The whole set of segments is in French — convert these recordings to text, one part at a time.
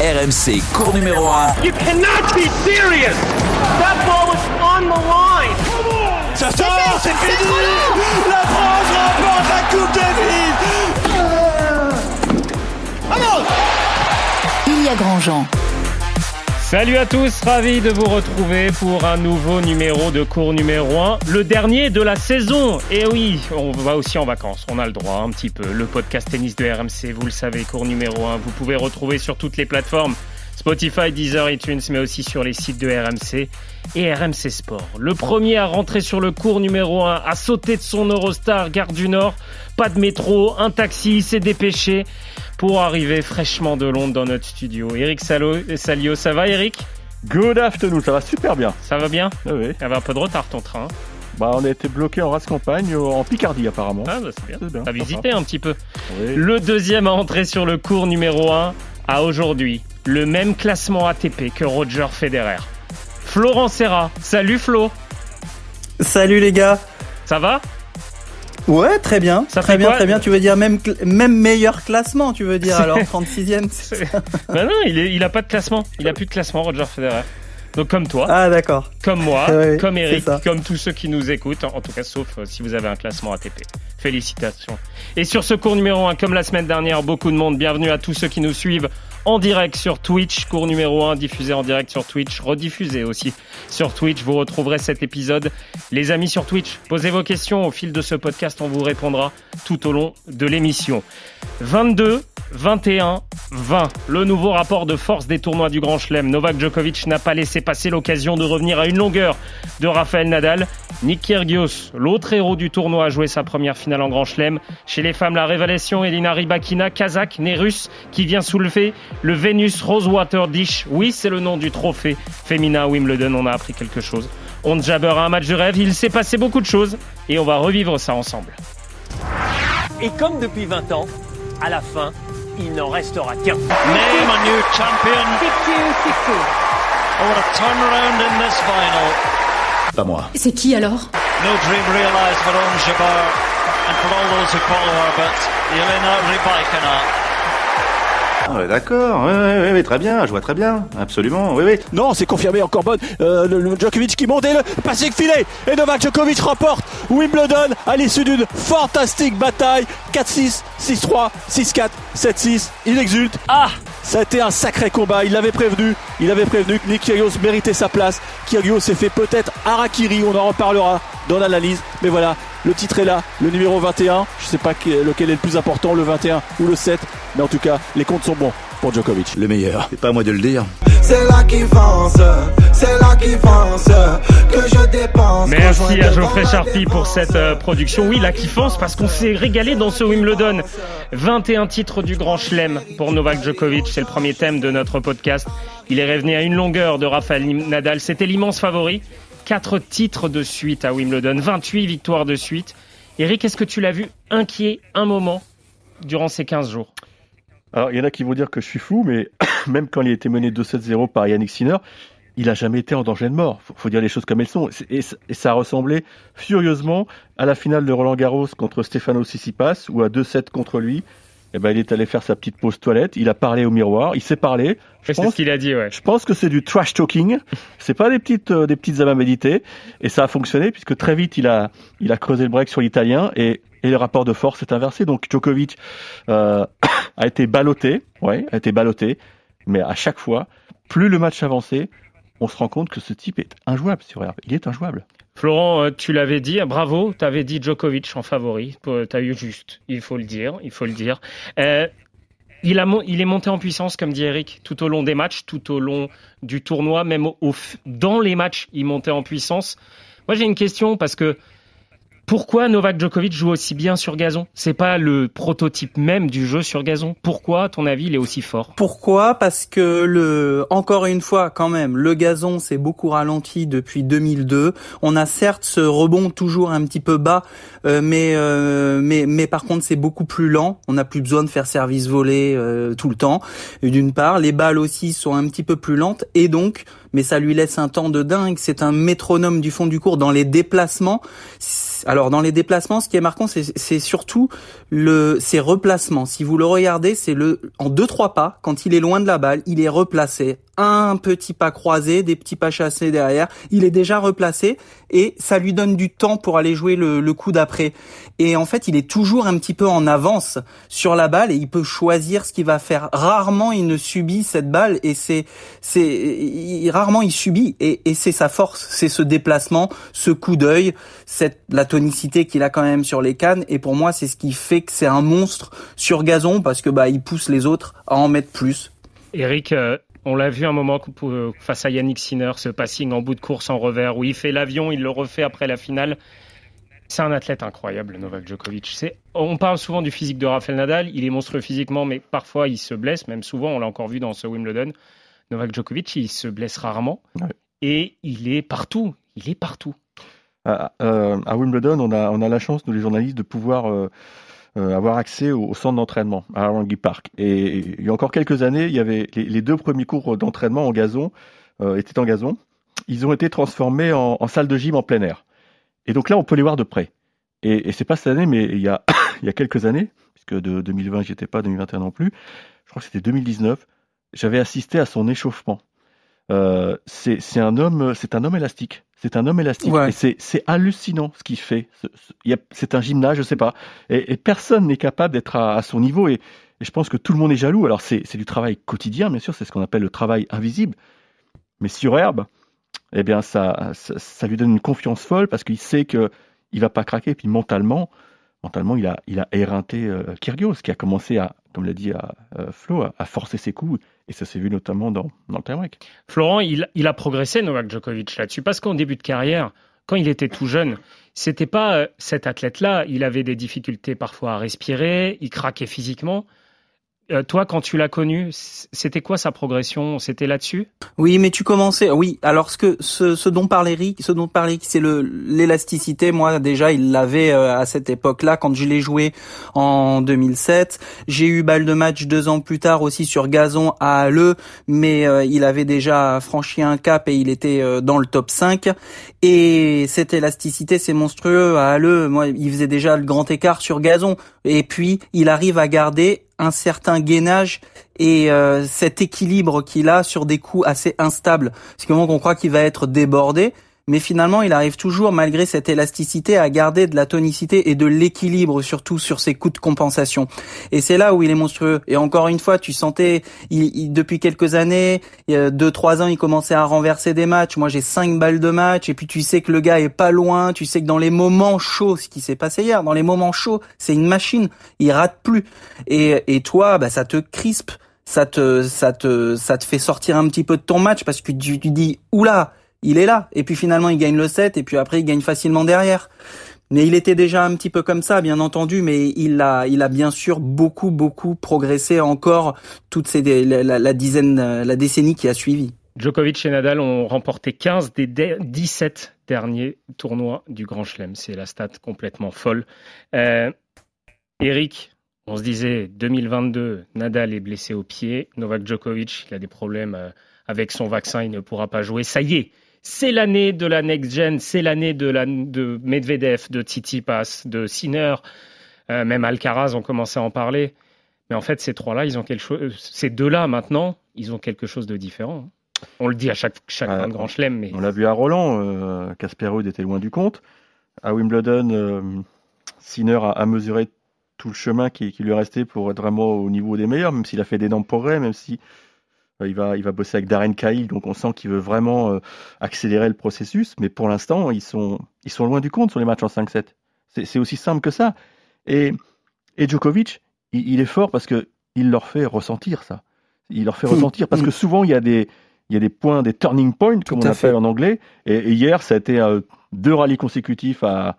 RMC, cours numéro 1. You cannot be serious. That ball was on the line. Ça sort, c'est fini. La France remporte la Coupe Davis. Vamos Ilya Grandjean. Salut à tous, ravi de vous retrouver pour un nouveau numéro de cours numéro 1, le dernier de la saison. Et oui, on va aussi en vacances, on a le droit un petit peu. Le podcast tennis de RMC, vous le savez, cours numéro 1, vous pouvez retrouver sur toutes les plateformes. Spotify, Deezer, iTunes, mais aussi sur les sites de RMC et RMC Sport. Le premier à rentrer sur le cours numéro 1, à sauter de son Eurostar Gare du Nord, pas de métro, un taxi, s'est dépêché pour arriver fraîchement de Londres dans notre studio. Eric Salo, Salio, ça va Eric? Good afternoon, ça va super bien. Ça va bien? Oui. Il y avait un peu de retard ton train. Bah, on a été bloqué en race campagne, en Picardie apparemment. Ah bah c'est bien. Bien, T'as visité un petit peu. Oui. Le deuxième à entrer sur le cours numéro 1 a aujourd'hui le même classement ATP que Roger Federer. Florent Serra. Salut Flo. Salut les gars. Ça va? Ouais, très bien. Ça très fait bien, quoi? très bien. Tu veux dire même meilleur classement, tu veux dire alors 36e. c'est ça Bah non, il, est, il a pas de classement. Il a plus de classement Roger Federer. Donc comme toi, Ah d'accord. comme moi, comme Eric, comme tous ceux qui nous écoutent, en tout cas sauf euh, si vous avez un classement ATP. Félicitations. Et sur ce cours numéro 1, comme la semaine dernière, beaucoup de monde, bienvenue à tous ceux qui nous suivent en direct sur Twitch, cours numéro 1 diffusé en direct sur Twitch, rediffusé aussi sur Twitch. Vous retrouverez cet épisode. Les amis sur Twitch, posez vos questions au fil de ce podcast, on vous répondra tout au long de l'émission. 22, 21, 20. Le nouveau rapport de force des tournois du Grand Chelem. Novak Djokovic n'a pas laissé passer l'occasion de revenir à une longueur de Rafael Nadal. Nick Kyrgios, l'autre héros du tournoi, a joué sa première finale en Grand Chelem. Chez les femmes, la révélation Elina Rybakina, kazakh, née russe, qui vient soulever le Venus Rosewater Dish. Oui, c'est le nom du trophée féminin à Wimbledon. On a appris quelque chose. On jabber a un match de rêve. Il s'est passé beaucoup de choses et on va revivre ça ensemble. Et comme depuis 20 ans, à la fin, il n'en restera qu'un. Name a new champion. Oh, what a turnaround in this final. Pas moi. C'est qui alors? No dream realised for Ons Jabeur and for all those who follow her, but Elena Rybakina. Ah ouais, d'accord, oui, oui, oui, très bien, je vois très bien, absolument, oui, oui. Non, c'est confirmé encore bonne. Euh, le, le Djokovic qui monte et le passing filet. Et Novak Djokovic remporte Wimbledon à l'issue d'une fantastique bataille. 4-6, 6-3, 6-4, 7-6. Il exulte. Ah Ça a été un sacré combat. Il l'avait prévenu. Il avait prévenu que Nick Kyrgios méritait sa place. Kyrgios s'est fait peut-être Harakiri. On en reparlera dans l'analyse. Mais voilà, le titre est là. Le numéro 21. Je sais pas que- lequel est le plus important, le 21 ou le 7. Mais en tout cas, les comptes sont bons pour Djokovic. Le meilleur, c'est pas à moi de le dire. C'est là qui pense, c'est là qui pense que je dépense. Merci à Geoffrey Charpie pour cette euh, production. Oui, la kiffance parce qu'on s'est régalé dans ce Wimbledon. 21 titres du Grand Chelem pour Novak Djokovic, c'est le premier thème de notre podcast. Il est revenu à une longueur de Rafael Nadal, c'était l'immense favori. Quatre titres de suite à Wimbledon, 28 victoires de suite. Eric, est-ce que tu l'as vu inquiet un moment durant ces 15 jours? Alors, il y en a qui vont dire que je suis fou, mais même quand il a été mené 2-7-0 par Yannick Sinner, il a jamais été en danger de mort. Faut, faut dire les choses comme elles sont. Et, et ça ressemblait furieusement à la finale de Roland Garros contre Stefano Tsitsipas, où à 2-7 contre lui, eh ben, il est allé faire sa petite pause toilette, il a parlé au miroir, il s'est parlé. Je pense ce qu'il a dit, ouais. Je pense que c'est du trash talking. C'est pas des petites euh, des petites âmes à méditer. Et ça a fonctionné puisque très vite il a il a creusé le break sur l'italien et et le rapport de force s'est inversé. Donc Djokovic euh, a été ballotté, ouais, a été ballotté. Mais à chaque fois, plus le match avançait, on se rend compte que ce type est injouable sur herbe. Il est injouable. Florent, euh, tu l'avais dit, bravo, tu avais dit Djokovic en favori, tu as eu juste, il faut le dire, il faut le dire. Euh, il, est monté en puissance, comme dit Eric, tout au long des matchs, tout au long du tournoi, même au, dans les matchs, il montait en puissance. Moi, j'ai une question parce que pourquoi Novak Djokovic joue aussi bien sur gazon? C'est pas le prototype même du jeu sur gazon. Pourquoi, ton avis, il est aussi fort? Pourquoi? Parce que le, encore une fois, quand même, le gazon s'est beaucoup ralenti depuis 2002. On a certes ce rebond toujours un petit peu bas, euh, mais euh, mais mais par contre c'est beaucoup plus lent. On n'a plus besoin de faire service volé euh, tout le temps. D'une part, les balles aussi sont un petit peu plus lentes et donc, mais ça lui laisse un temps de dingue. C'est un métronome du fond du cours dans les déplacements. Alors dans les déplacements, ce qui est marquant, c'est surtout le ses replacements. Si vous le regardez, c'est le en deux trois pas quand il est loin de la balle, il est replacé un petit pas croisé, des petits pas chassés derrière, il est déjà replacé et ça lui donne du temps pour aller jouer le, le coup d'après. Et en fait, il est toujours un petit peu en avance sur la balle et il peut choisir ce qu'il va faire. Rarement il ne subit cette balle et c'est c'est rarement il subit et, et c'est sa force, c'est ce déplacement, ce coup d'œil, cette la tonicité qu'il a quand même sur les cannes et pour moi c'est ce qui fait que c'est un monstre sur gazon parce que bah il pousse les autres à en mettre plus. Eric, euh, on l'a vu un moment face à Yannick Sinner, ce passing en bout de course en revers où il fait l'avion, il le refait après la finale. C'est un athlète incroyable, Novak Djokovic. on parle souvent du physique de Rafael Nadal. Il est monstrueux physiquement, mais parfois il se blesse, même souvent. On l'a encore vu dans ce Wimbledon. Novak Djokovic, il se blesse rarement et il est partout. Il est partout. À, euh, Wimbledon, on a, on a la chance, nous les journalistes, de pouvoir euh, euh, avoir accès au, centre d'entraînement à Harangi Park. Et, il y a encore quelques années, il y avait les, deux premiers cours d'entraînement en gazon euh, étaient en gazon. Ils ont été transformés en, salle de gym en plein air. Et donc là, on peut les voir de près. Et, et c'est pas cette année, mais il y a, il y a quelques années, puisque de 2020, j'y étais pas, 2021 non plus. Je crois que c'était 2019. J'avais assisté à son échauffement. Euh, c'est un homme, c'est un homme élastique. C'est un homme élastique et c'est hallucinant ce qu'il fait. C'est un gymnase, je sais pas. Et, personne n'est capable d'être à, son niveau et, je pense que tout le monde est jaloux. Alors c'est du travail quotidien, bien sûr, c'est ce qu'on appelle le travail invisible. Mais sur herbe, eh bien ça, ça, lui donne une confiance folle parce qu'il sait que il va pas craquer. Et puis mentalement, mentalement, il a, il a éreinté euh, Kyrgios, qui a commencé à, comme l'a dit à, euh, Flo, à, forcer ses coups. Et ça s'est vu notamment dans, dans le Florent, il, il, a progressé, Novak Djokovic, là-dessus. Parce qu'en début de carrière, quand il était tout jeune, c'était pas euh, cet athlète-là. Il avait des difficultés parfois à respirer, il craquait physiquement. Euh, toi, quand tu l'as connu, c'était quoi sa progression? C'était là-dessus? Oui, mais tu commençais. Oui, alors ce que ce, dont parlait Rick, ce dont parlait c'est le l'élasticité. Moi, déjà, il l'avait euh, à cette époque-là quand je l'ai joué en 2007. J'ai eu balle de match deux ans plus tard aussi sur gazon à Halle, mais euh, il avait déjà franchi un cap et il était dans le top 5. Et cette élasticité, c'est monstrueux à Halle. Moi, il faisait déjà le grand écart sur gazon. Et puis, il arrive à garder un certain gainage et euh, cet équilibre qu'il a sur des coups assez instables. C'est comment qu'on croit qu'il va être débordé, mais finalement il arrive toujours malgré cette élasticité à garder de la tonicité et de l'équilibre surtout sur ses coups de compensation. Et c'est là où il est monstrueux. Et encore une fois, tu sentais il, depuis quelques années, deux trois ans, il commençait à renverser des matchs. Moi j'ai cinq balles de match et puis tu sais que le gars est pas loin. Tu sais que dans les moments chauds, ce qui s'est passé hier, dans les moments chauds, c'est une machine. Il rate plus. Et, et toi, bah ça te crispe ça te ça te ça te fait sortir un petit peu de ton match parce que tu, tu dis oula il est là. Et puis finalement, il gagne le 7 et puis après, il gagne facilement derrière. Mais il était déjà un petit peu comme ça, bien entendu, mais il a, il a bien sûr beaucoup, beaucoup progressé encore toute ces, la, dizaine, la décennie qui a suivi. Djokovic et Nadal ont remporté 15 des 17 derniers tournois du Grand Chelem. C'est la stat complètement folle. Euh, Eric, on se disait 2022, Nadal est blessé au pied. Novak Djokovic, il a des problèmes euh, avec son vaccin, il ne pourra pas jouer. Ça y est, c'est l'année de la next gen, c'est l'année de, la, de Medvedev, de Tsitsipas, de Sinner, euh, même Alcaraz ont commencé à en parler. Mais en fait, ces trois-là, ils ont quelque chose. Ces deux-là, maintenant, ils ont quelque chose de différent. On le dit à chaque, chaque ah, grand chelem. Mais... On l'a vu à Roland, euh, Casper était loin du compte. À Wimbledon, euh, Sinner a, mesuré tout le chemin qui, qui, lui restait pour être vraiment au niveau des meilleurs, même s'il a fait des dents progrès, même si euh, il va, il va bosser avec Darren Cahill, donc on sent qu'il veut vraiment euh, accélérer le processus. Mais pour l'instant, ils sont, ils sont loin du compte sur les matchs en 5-7. C'est aussi simple que ça. Et, et Djokovic, il, est fort parce que il leur fait ressentir ça. Il leur fait hmm. ressentir parce que hmm. souvent il y a des, il y a des points, des turning points, comme on appelle en anglais. Et, hier, ça a été euh, deux rallyes consécutifs à,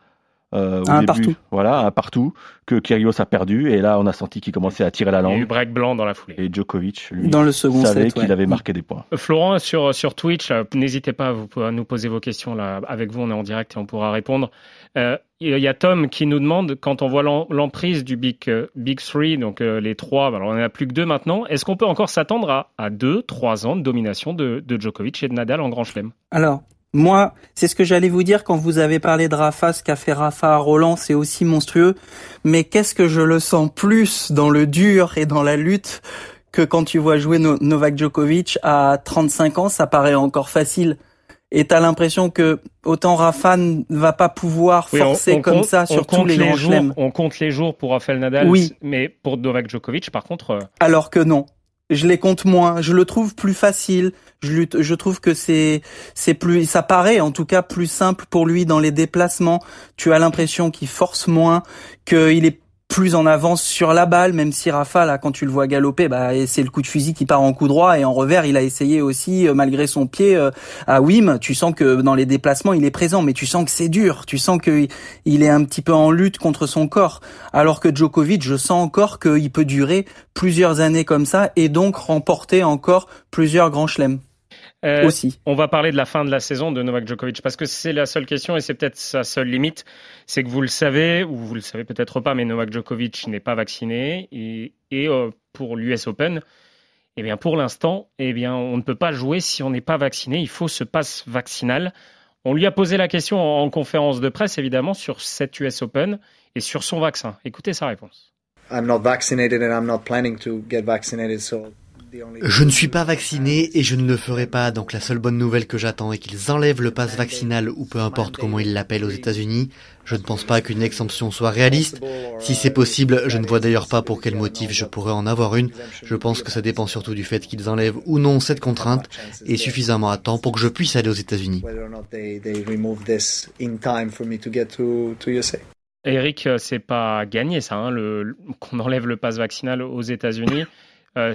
euh, un partout. Voilà, un partout que Kyrgios a perdu et là on a senti qu'il commençait à tirer la langue. Il y a eu break blanc dans la foulée. Et Djokovic lui dans le second savait qu'il avait marqué des points. Florent sur sur Twitch, n'hésitez pas à, vous, à nous poser vos questions là avec vous, on est en direct et on pourra répondre. Euh, il y a Tom qui nous demande quand on voit l'emprise du Big euh, Big Three, donc les trois, alors on en a plus que deux maintenant. Est-ce qu'on peut encore s'attendre à, à deux, trois ans de domination de, de Djokovic et de Nadal en Grand Chelem? Alors Moi, c'est ce que j'allais vous dire quand vous avez parlé de Rafa, ce qu'a fait Rafa à Roland, c'est aussi monstrueux. Mais qu'est-ce que je le sens plus dans le dur et dans la lutte que quand tu vois jouer Novak Djokovic à 35 ans, ça paraît encore facile. Et t'as l'impression que autant Rafa ne va pas pouvoir forcer comme ça sur tous les, grands jours, On compte les jours pour Rafael Nadal, oui. mais pour Novak Djokovic, par contre. Euh, Alors que non je les compte moins, je le trouve plus facile, je, je trouve que c'est c'est plus ça paraît en tout cas plus simple pour lui dans les déplacements, tu as l'impression qu'il force moins, qu'il est plus en avance sur la balle, même si Rafa, là, quand tu le vois galoper, bah, c'est le coup de fusil qui part en coup droit et en revers, il a essayé aussi, euh, malgré son pied, euh, à Wim. Tu sens que dans les déplacements, il est présent, mais tu sens que c'est dur. Tu sens que il est un petit peu en lutte contre son corps. Alors que Djokovic, je sens encore qu'il peut durer plusieurs années comme ça et donc remporter encore plusieurs grands chelems. Euh, aussi. On va parler de la fin de la saison de Novak Djokovic parce que c'est la seule question et c'est peut-être sa seule limite. C'est que vous le savez, ou vous le savez peut-être pas, mais Novak Djokovic n'est pas vacciné et, et euh, pour l'US Open, eh bien pour l'instant, eh bien on ne peut pas jouer si on n'est pas vacciné. Il faut ce passe vaccinal. On lui a posé la question en, en conférence de presse évidemment sur cette US Open et sur son vaccin. Écoutez sa réponse. I'm not vaccinated and I'm not planning to get vaccinated, so je ne suis pas vacciné et je ne le ferai pas, donc la seule bonne nouvelle que j'attends est qu'ils enlèvent le pass vaccinal ou peu importe comment ils l'appellent aux États-Unis. Je ne pense pas qu'une exemption soit réaliste. Si c'est possible, je ne vois d'ailleurs pas pour quel motif je pourrais en avoir une. Je pense que ça dépend surtout du fait qu'ils enlèvent ou non cette contrainte et suffisamment à temps pour que je puisse aller aux États-Unis. Eric, euh, c'est pas gagné ça, hein, qu'on enlève le pass vaccinal aux États-Unis. Euh,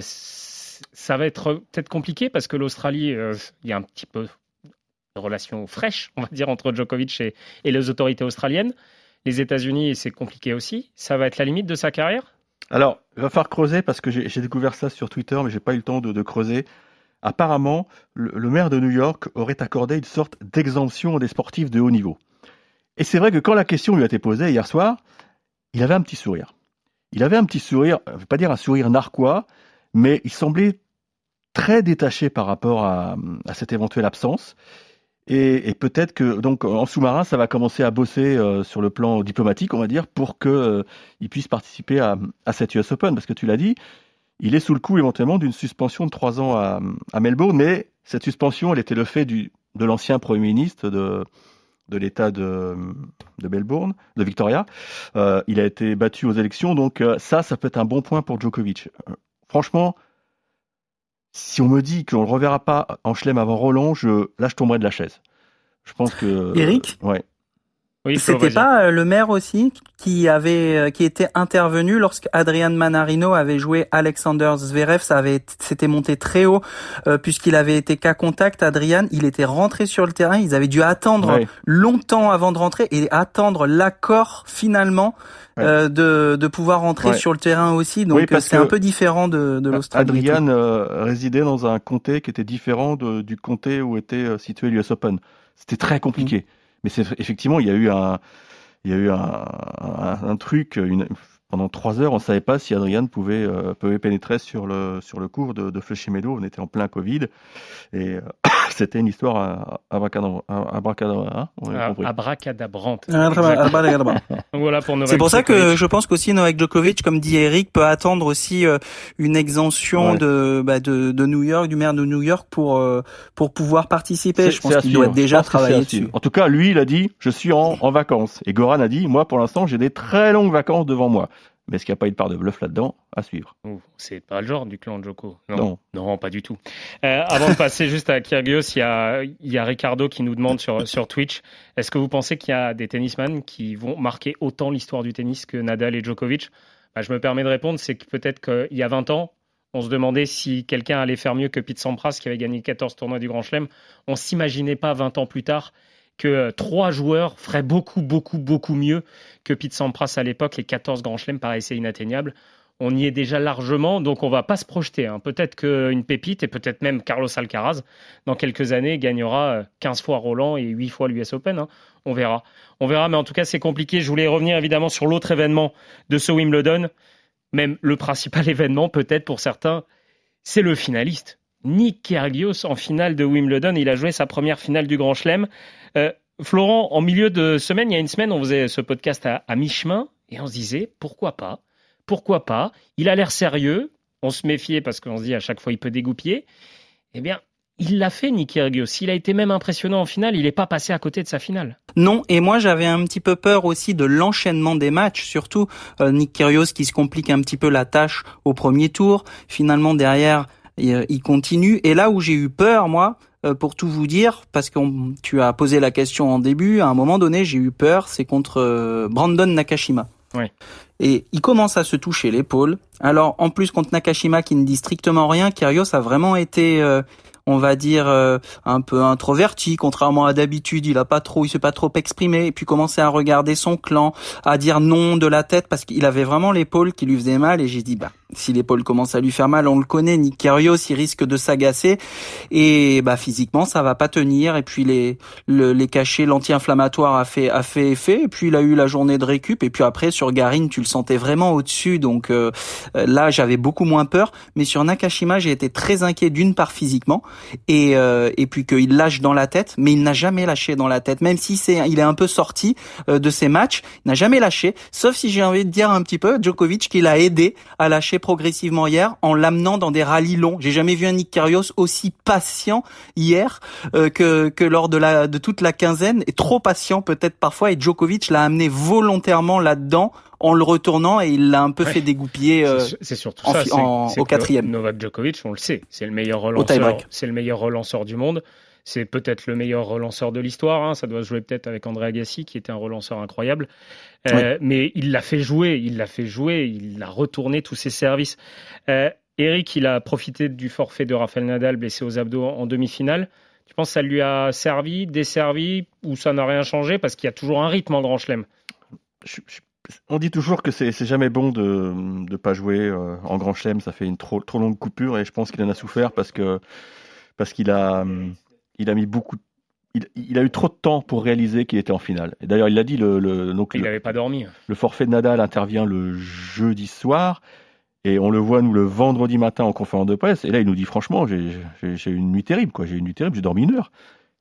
ça va être peut-être compliqué parce que l'Australie, euh, il y a un petit peu de relation fraîche, on va dire, entre Djokovic et, les autorités australiennes. Les États-Unis, c'est compliqué aussi. Ça va être la limite de sa carrière? Alors, il va falloir creuser parce que j'ai découvert ça sur Twitter, mais j'ai pas eu le temps de, creuser. Apparemment, le, maire de New York aurait accordé une sorte d'exemption des sportifs de haut niveau. Et c'est vrai que quand la question lui a été posée hier soir, il avait un petit sourire. Il avait un petit sourire, je ne vais pas dire un sourire narquois, mais il semblait très détaché par rapport à, cette éventuelle absence. Et, peut-être que donc en sous-marin, ça va commencer à bosser euh, sur le plan diplomatique, on va dire, pour qu'il euh, puisse participer à, cette US Open, parce que tu l'as dit, il est sous le coup éventuellement d'une suspension de trois ans à, Melbourne, mais cette suspension, elle était le fait du, de l'ancien Premier ministre de, de l'État de, de, Melbourne, de Victoria. Euh, il a été battu aux élections, donc ça, ça peut être un bon point pour Djokovic franchement, si on me dit qu'on ne le reverra pas en chelem avant Roland, je, là, je tomberai de la chaise. Je pense que. Eric? Ouais. C'était pas euh, le maire aussi qui avait euh, qui était intervenu lorsque Adrian Manarino avait joué Alexander Zverev, ça avait s'était monté très haut euh, puisqu'il avait été qu'à contact. Adrian, il était rentré sur le terrain, ils avaient dû attendre longtemps avant de rentrer et attendre l'accord finalement de, de pouvoir rentrer sur le terrain aussi. Donc c'est un peu différent de, de l'Australie. Adrian résidait dans un comté qui était différent du comté où était situé l'US Open. C'était très compliqué. Mm. Mais effectivement, il y a eu un, il y a eu un, truc, pendant trois heures, on ne savait pas si Adrian pouvait, euh, pouvait pénétrer sur le, sur le cours de, de. On était en plein Covid. Et euh, c'était une histoire abracadabrante. Abracadabrante. voilà pour C'est pour ça que je pense qu'aussi Novak Djokovic, comme dit Eric, peut attendre aussi euh, une exemption de, bah, de, de New York, du maire de New York pour, pour pouvoir participer. Je pense qu'il doit déjà travailler dessus. En tout cas, lui, il a dit, je suis en, en vacances. Et Goran a dit, moi, pour l'instant, j'ai des très longues vacances devant moi. Mais est-ce qu'il n'y a pas une part de bluff là-dedans À suivre? C'est pas le genre du clan Joko. Non, non, pas du tout. Euh, avant de passer juste à Kyrgios, il y a, il y a Ricardo qui nous demande sur, sur Twitch est-ce que vous pensez qu'il y a des tennisman qui vont marquer autant l'histoire du tennis que Nadal et Djokovic? Bah, Je me permets de répondre c'est que peut-être qu'il y a 20 ans, on se demandait si quelqu'un allait faire mieux que Pete Sampras qui avait gagné 14 tournois du Grand Chelem. On s'imaginait pas 20 ans plus tard que euh, trois joueurs feraient beaucoup, beaucoup, beaucoup mieux que Pete Sampras à l'époque. Les 14 grands chelems paraissaient inatteignables. On y est déjà largement, donc on va pas se projeter. Hein. Peut-être qu'une pépite, et peut-être même Carlos Alcaraz, dans quelques années, gagnera 15 euh, fois Roland et 8 fois l'US Open. Hein. On verra. On verra, mais en tout cas, c'est compliqué. Je voulais revenir évidemment sur l'autre événement de ce Wimbledon. Même le principal événement, peut-être pour certains, c'est le finaliste. Nick Kyrgios en finale de Wimbledon. Il a joué sa première finale du Grand Chelem. Euh, Florent, en milieu de semaine, il y a une semaine, on faisait ce podcast à, mi-chemin et on se disait pourquoi pas Pourquoi pas Il a l'air sérieux. On se méfiait parce qu'on se dit à chaque fois il peut dégoupiller. Eh bien, il l'a fait, Nick Kyrgios. Il a été même impressionnant en finale. Il n'est pas passé à côté de sa finale. Non, et moi j'avais un petit peu peur aussi de l'enchaînement des matchs, surtout euh, Nick Kyrgios qui se complique un petit peu la tâche au premier tour. Finalement derrière, il, continue. Et là où j'ai eu peur, moi, pour tout vous dire, parce que tu as posé la question en début, à un moment donné, j'ai eu peur, c'est contre euh, Brandon Nakashima. Oui. Et il commence à se toucher l'épaule. Alors, en plus, contre Nakashima, qui ne dit strictement rien, Kyrgios a vraiment été, euh, on va dire, euh, un peu introverti, contrairement à d'habitude. Il a pas trop, il s'est pas trop exprimé. Et puis commencer à regarder son clan, à dire non de la tête, parce qu'il avait vraiment l'épaule qui lui faisait mal. Et j'ai dit, bah, si l'épaule commence à lui faire mal, on le connaît. Nick Kyrgios, il risque de s'agacer. Et bah, physiquement, ça va pas tenir. Et puis les, le, les cachets, l'anti-inflammatoire a fait, a fait effet. Et puis il a eu la journée de récup. Et puis après, sur Garin, tu le sentais vraiment au-dessus. Donc euh, là, j'avais beaucoup moins peur. Mais sur Nakashima, j'ai été très inquiet d'une part physiquement et euh, et puis qu'il lâche dans la tête, mais il n'a jamais lâché dans la tête, même si c'est il est un peu sorti euh, de ses matchs, il n'a jamais lâché, sauf si j'ai envie de dire un petit peu Djokovic qui l'a aidé à lâcher progressivement hier en l'amenant dans des rallyes longs. J'ai jamais vu un Nick Kyrgios aussi patient hier euh, que que lors de la de toute la quinzaine et trop patient peut-être parfois et Djokovic l'a amené volontairement là-dedans en le retournant et il l'a un peu Ouais. fait dégoupiller euh, C'est surtout en ça. en- au quatrième. Novak Djokovic, on le sait, c'est le meilleur Au relanceur. C'est le meilleur relanceur du monde. C'est peut-être le meilleur relanceur de l'histoire. hein. Ça doit se jouer peut-être avec André Agassi, qui était un relanceur incroyable. Euh, Mais il l'a fait jouer. Il l'a fait jouer. Il a retourné tous ses services. Euh, Eric, il a profité du forfait de Rafael Nadal blessé aux abdos en, en demi-finale. Tu penses que ça lui a servi, desservi, ou ça n'a rien changé parce qu'il y a toujours un rythme en Grand Chelem? On dit toujours que c'est jamais bon de ne pas jouer euh, en grand chelem, ça fait une trop, trop longue coupure et je pense qu'il en a souffert parce que parce qu'il a hum, il a mis beaucoup il, il a eu trop de temps pour réaliser qu'il était en finale. Et d'ailleurs, il l'a dit le, le donc Il n'avait pas dormi. le forfait de Nadal intervient le jeudi soir et on le voit nous le vendredi matin en conférence de presse et là il nous dit franchement j'ai eu une nuit terrible quoi, j'ai eu une nuit terrible, j'ai dormi une heure.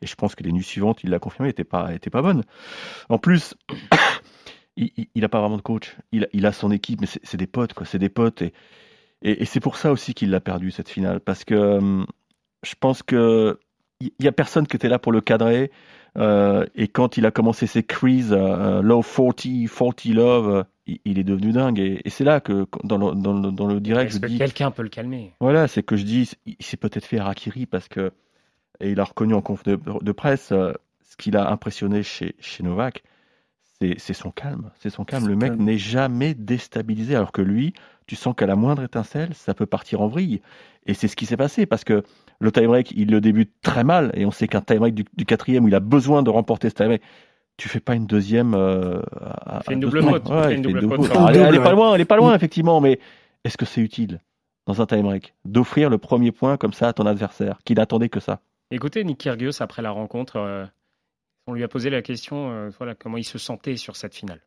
Et je pense que les nuits suivantes, il l'a confirmé, n'étaient pas, étaient pas bonnes. En plus, il, il, il a pas vraiment de coach. Il, a- il a son équipe, mais c'est des potes, quoi. C'est des potes. Et, et, et c'est pour ça aussi qu'il l'a perdu, cette finale. Parce que hum, je pense que il y a personne qui était là pour le cadrer. Euh, et quand il a commencé ses crises, euh, low 40, 40 love, euh, il, il est devenu dingue. Et, et c'est là que, dans le, dans le, dans le direct, je que dis. quelqu'un peut le calmer? Voilà, c'est que je dis, il s'est peut-être fait harakiri parce que, et il a reconnu en conf de, de presse, euh, ce qu'il a impressionné chez, chez Novak, c'est son calme. C'est son calme. Le mec n'est jamais déstabilisé, alors que lui, tu sens qu'à la moindre étincelle, ça peut partir en vrille. Et c'est ce qui s'est passé parce que le tie-break, il le débute très mal, et on sait qu'un tie-break du, du quatrième où il a besoin de remporter ce tie-break, tu fais pas une deuxième. Euh, à- fait une double faute. Ouais, elle, est pas loin, elle est pas loin effectivement, mais est-ce que c'est utile dans un tie-break d'offrir le premier point comme ça à ton adversaire qui n'attendait que ça? Écoutez, Nick Kyrgios, après la rencontre, euh, on lui a posé la question euh, voilà, comment il se sentait sur cette finale.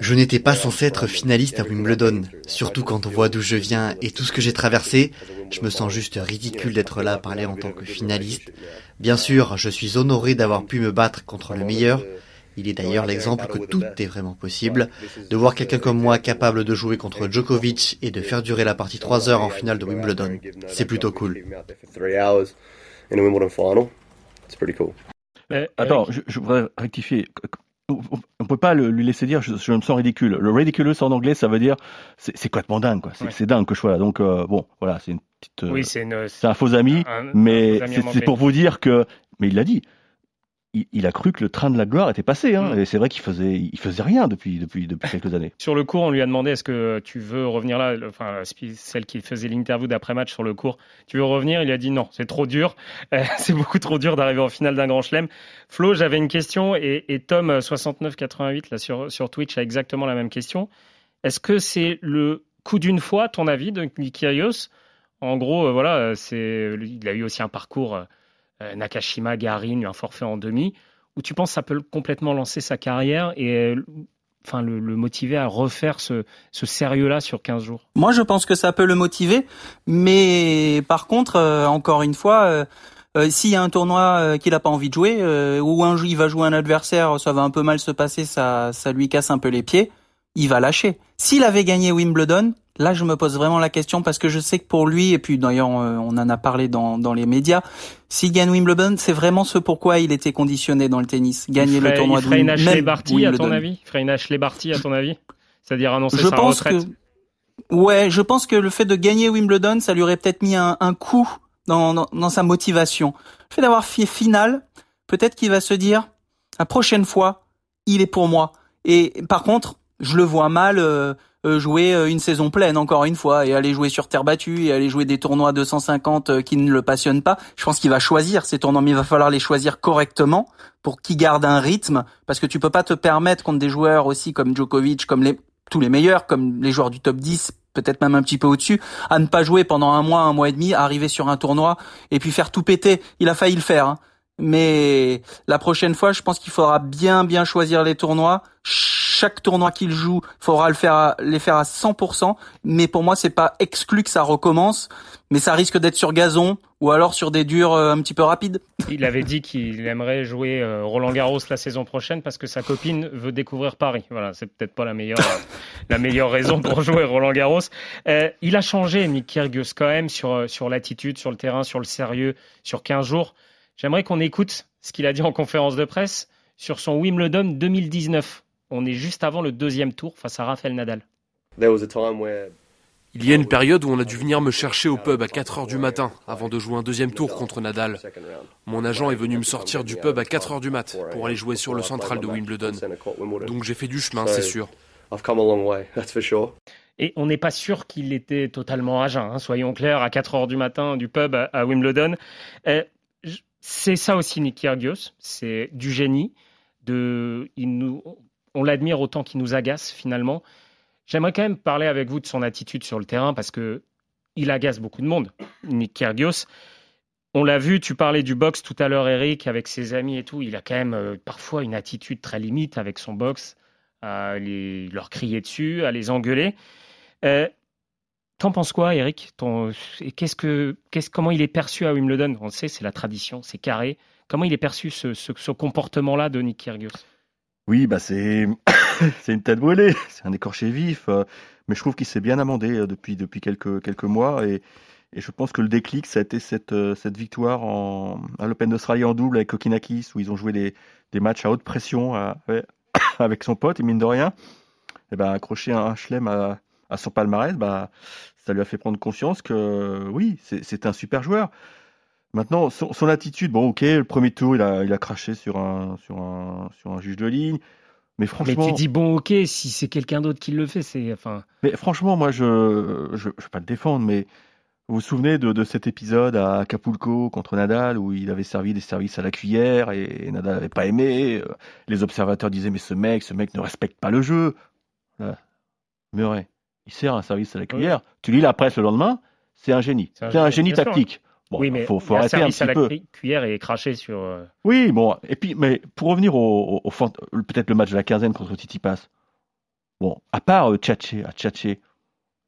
Je n'étais pas censé être finaliste à Wimbledon, surtout quand on voit d'où je viens et tout ce que j'ai traversé. Je me sens juste ridicule d'être là à parler en tant que finaliste. Bien sûr, je suis honoré d'avoir pu me battre contre le meilleur. Il est d'ailleurs l'exemple que tout est vraiment possible. De voir quelqu'un comme moi capable de jouer contre Djokovic et de faire durer la partie 3 heures en finale de Wimbledon, c'est plutôt cool. Euh, Attends, Eric, je, je voudrais rectifier. On ne peut pas le- lui laisser dire je, je me sens ridicule. Le ridiculous en anglais, ça veut dire c'est complètement dingue. quoi. C'est Ouais. dingue que je sois là. Donc euh, bon, voilà, c'est une petite. euh, oui, c'est une. c'est un faux ami, un- mais c'est pour vous dire que. Mais il l'a dit. Il, il a cru que le train de la gloire était passé. Hein, Mm. Et c'est vrai qu'il faisait, il faisait rien depuis, depuis, depuis quelques années. Sur le cours, on lui a demandé est-ce que tu veux revenir là? Enfin, celle qui faisait l'interview d'après-match sur le cours, tu veux revenir? Il a dit non, c'est trop dur. Euh, c'est beaucoup trop dur d'arriver en finale d'un grand chelem. Flo, j'avais une question et, et Tom euh, 6988 là sur, sur Twitch a exactement la même question. Est-ce que c'est le coup d'une fois, ton avis, de Nick Kyrgios En gros, euh, voilà, c'est, il a eu aussi un parcours euh, Nakashima, Garin, un forfait en demi, où tu penses que ça peut complètement lancer sa carrière et euh, enfin, le, le motiver à refaire ce, ce sérieux-là sur 15 jours? Moi, je pense que ça peut le motiver, mais par contre, euh, encore une fois, euh, euh, s'il y a un tournoi qu'il n'a pas envie de jouer, ou un il va jouer un adversaire, ça va un peu mal se passer, ça, ça lui casse un peu les pieds, il va lâcher. S'il avait gagné Wimbledon, Là, je me pose vraiment la question parce que je sais que pour lui, et puis d'ailleurs, on en a parlé dans, dans les médias, s'il gagne Wimbledon, c'est vraiment ce pourquoi il était conditionné dans le tennis. Gagner le tournoi il ferait une Ashley Barty, à ton avis? Il ferait une Ashley Barty, à ton avis? C'est-à-dire annoncer je sa pense retraite? que... Ouais, je pense que le fait de gagner Wimbledon, ça lui aurait peut-être mis un, un coup dans, dans, dans, sa motivation. Le fait d'avoir fait finale, peut-être qu'il va se dire, la prochaine fois, il est pour moi. Et par contre, je le vois mal... Euh, euh, jouer euh, une saison pleine encore une fois et aller jouer sur terre battue et aller jouer des tournois 250 euh, qui ne le passionnent pas. Je pense qu'il va choisir ces tournois, mais il va falloir les choisir correctement pour qu'ils gardent un rythme parce que tu peux pas te permettre contre des joueurs aussi comme Djokovic, comme les tous les meilleurs, comme les joueurs du top 10, peut-être même un petit peu au-dessus, à ne pas jouer pendant un mois, un mois et demi, arriver sur un tournoi et puis faire tout péter. Il a failli le faire. Hein. Mais la prochaine fois, je pense qu'il faudra bien bien choisir les tournois. Chaque tournoi qu'il joue, il faudra le faire les faire à 100%. Mais pour moi, c'est pas exclu que ça recommence, mais ça risque d'être sur gazon ou alors sur des durs euh, un petit peu rapides. Il avait dit qu'il aimerait jouer euh, Roland Garros la saison prochaine parce que sa copine veut découvrir Paris. Voilà, c'est peut-être pas la meilleure la meilleure raison pour jouer Roland Garros. Euh, il a changé Nick Kyrgios quand même sur sur l'attitude, sur le terrain, sur le sérieux, sur 15 jours. J'aimerais qu'on écoute ce qu'il a dit en conférence de presse sur son Wimbledon 2019. On est juste avant le deuxième tour face à Rafael Nadal. Il y a une période où on a dû venir me chercher au pub à 4 heures du matin avant de jouer un deuxième tour contre Nadal. Mon agent est venu me sortir du pub à 4 heures du mat pour aller jouer sur le central de Wimbledon. Donc j'ai fait du chemin, c'est sûr. Et on n'est pas sûr qu'il était totalement à jeun, hein, soyons clairs, à 4 heures du matin du pub à, Wimbledon. Euh, c'est ça aussi Nick Kyrgios, c'est du génie. De, il nous, on l'admire autant qu'il nous agace finalement. J'aimerais quand même parler avec vous de son attitude sur le terrain parce que il agace beaucoup de monde, Nick Kyrgios. On l'a vu, tu parlais du box tout à l'heure, Eric, avec ses amis et tout. Il a quand même euh, parfois une attitude très limite avec son box, à leur crier dessus, à les engueuler. Euh, T'en penses quoi, Eric? Que, qu'est-ce, Comment il est perçu à Wimbledon? On le sait, c'est la tradition, c'est carré. Comment il est perçu ce, ce, comportement-là de Nick Kyrgios? Oui, bah c'est, une tête brûlée, c'est un écorché vif. Euh, mais je trouve qu'il s'est bien amendé euh, depuis, depuis quelques, quelques mois. Et, je pense que le déclic, ça a été cette, euh, cette victoire en, à l'Open d'Australie en double avec Kokinakis, où ils ont joué des, des matchs à haute pression avec son pote, et mine de rien, et ben, accrocher un chelem à, à son palmarès, bah, ça lui a fait prendre conscience que oui, c'est un super joueur. Maintenant, son, attitude, bon, ok, le premier tour, il a, il a craché sur un, sur, un, sur un juge de ligne. Mais franchement. Mais tu dis bon, ok, si c'est quelqu'un d'autre qui le fait, c'est. Enfin... Mais franchement, moi, je ne je, vais pas le défendre, mais vous vous souvenez de, de, cet épisode à Acapulco contre Nadal où il avait servi des services à la cuillère et, Nadal n'avait pas aimé. Les observateurs disaient mais ce mec, ce mec ne respecte pas le jeu. Là. Murray il sert un service à la cuillère. Tu lis la presse le lendemain, c'est un génie. C'est un, génie tactique. Bon, oui, mais faut, faut arrêter un petit à la cuillère et craché sur. Euh, oui, bon, et puis, mais pour revenir au, peut-être le match de la quinzaine contre Titi Pass. Bon, à part euh, Tchatché, à Tchatché,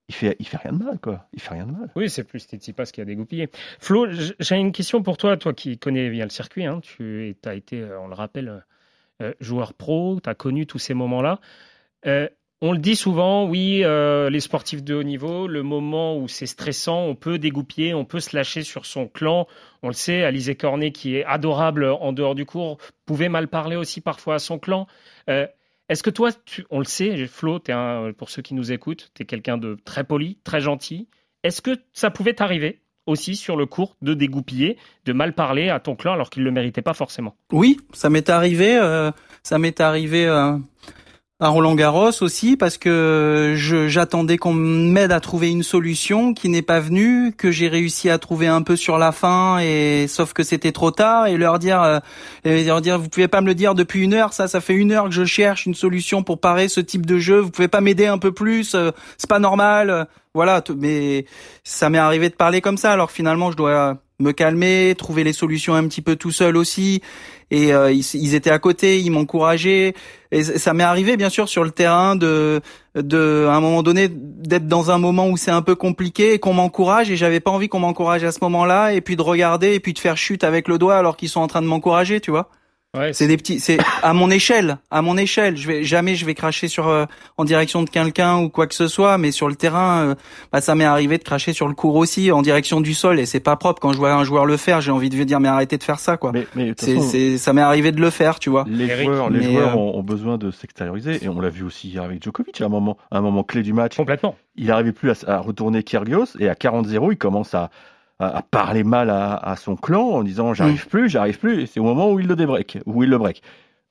il fait, il fait rien de mal, quoi. Il fait rien de mal. Oui, c'est plus Pass qui a dégoupillé. Flo, j'ai une question pour toi, toi qui connais bien le circuit. Hein, tu as été, euh, on le rappelle, joueur pro, tu as connu tous ces moments-là. On le dit souvent, oui, euh, les sportifs de haut niveau, le moment où c'est stressant, on peut dégoupiller, on peut se lâcher sur son clan. On le sait, Alizé Cornet, qui est adorable en dehors du cours, pouvait mal parler aussi parfois à son clan. Euh, est-ce que toi, on le sait, Flo, es pour ceux qui nous écoutent, tu es quelqu'un de très poli, très gentil. Est-ce que ça pouvait t'arriver aussi sur le cours de dégoupiller, de mal parler à ton clan alors qu'il ne le méritait pas forcément? Oui, ça m'est arrivé. Euh, ça m'est arrivé à Roland Garros aussi parce que j'attendais qu'on m'aide à trouver une solution qui n'est pas venue, que j'ai réussi à trouver un peu sur la fin et sauf que c'était trop tard et leur dire euh, et leur dire vous pouvez pas me le dire depuis une heure ça ça fait une heure que je cherche une solution pour parer ce type de jeu vous pouvez pas m'aider un peu plus euh, c'est pas normal voilà mais ça m'est arrivé de parler comme ça alors finalement je dois me calmer, trouver les solutions un petit peu tout seul aussi. Et euh, ils, ils, étaient à côté, ils m'encourageaient. Et ça m'est arrivé bien sûr sur le terrain de, de à un moment donné d'être dans un moment où c'est un peu compliqué et qu'on m'encourage et j'avais pas envie qu'on m'encourage à ce moment-là et puis de regarder et puis de faire chute avec le doigt alors qu'ils sont en train de m'encourager, tu vois. Ouais, c'est des petits, c'est à mon échelle, à mon échelle. Je vais jamais, je vais cracher sur euh, en direction de quelqu'un ou quoi que ce soit, mais sur le terrain, euh, bah, ça m'est arrivé de cracher sur le cours aussi en direction du sol et c'est pas propre. Quand je vois un joueur le faire, j'ai envie de lui dire mais arrêtez de faire ça quoi. Mais, mais c'est, c'est, ça m'est arrivé de le faire, tu vois. Les Eric, joueurs, les mais, joueurs euh, ont, ont besoin de s'extérioriser et on l'a vu aussi hier avec Djokovic à un moment, à un moment clé du match. Complètement. Il n'arrivait plus à, à retourner Kyrgios et à 40-0, il commence à, à, à parler mal à, à, son clan en disant j'arrive plus, j'arrive plus. Et c'est au moment où il le débreak, où il le break.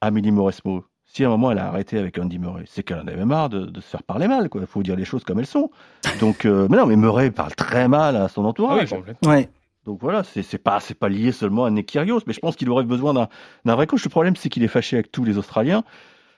Amélie Mauresmo, si à un moment elle a arrêté avec Andy Murray, c'est qu'elle en avait marre de, de, se faire parler mal. Il faut dire les choses comme elles sont. Donc, euh, mais non, mais Murray parle très mal à son entourage. Ah oui, ouais. Donc voilà, c'est pas c'est pas lié seulement à Nick Kyrgios, mais je pense qu'il aurait besoin d'un vrai coach. Le problème, c'est qu'il est fâché avec tous les Australiens.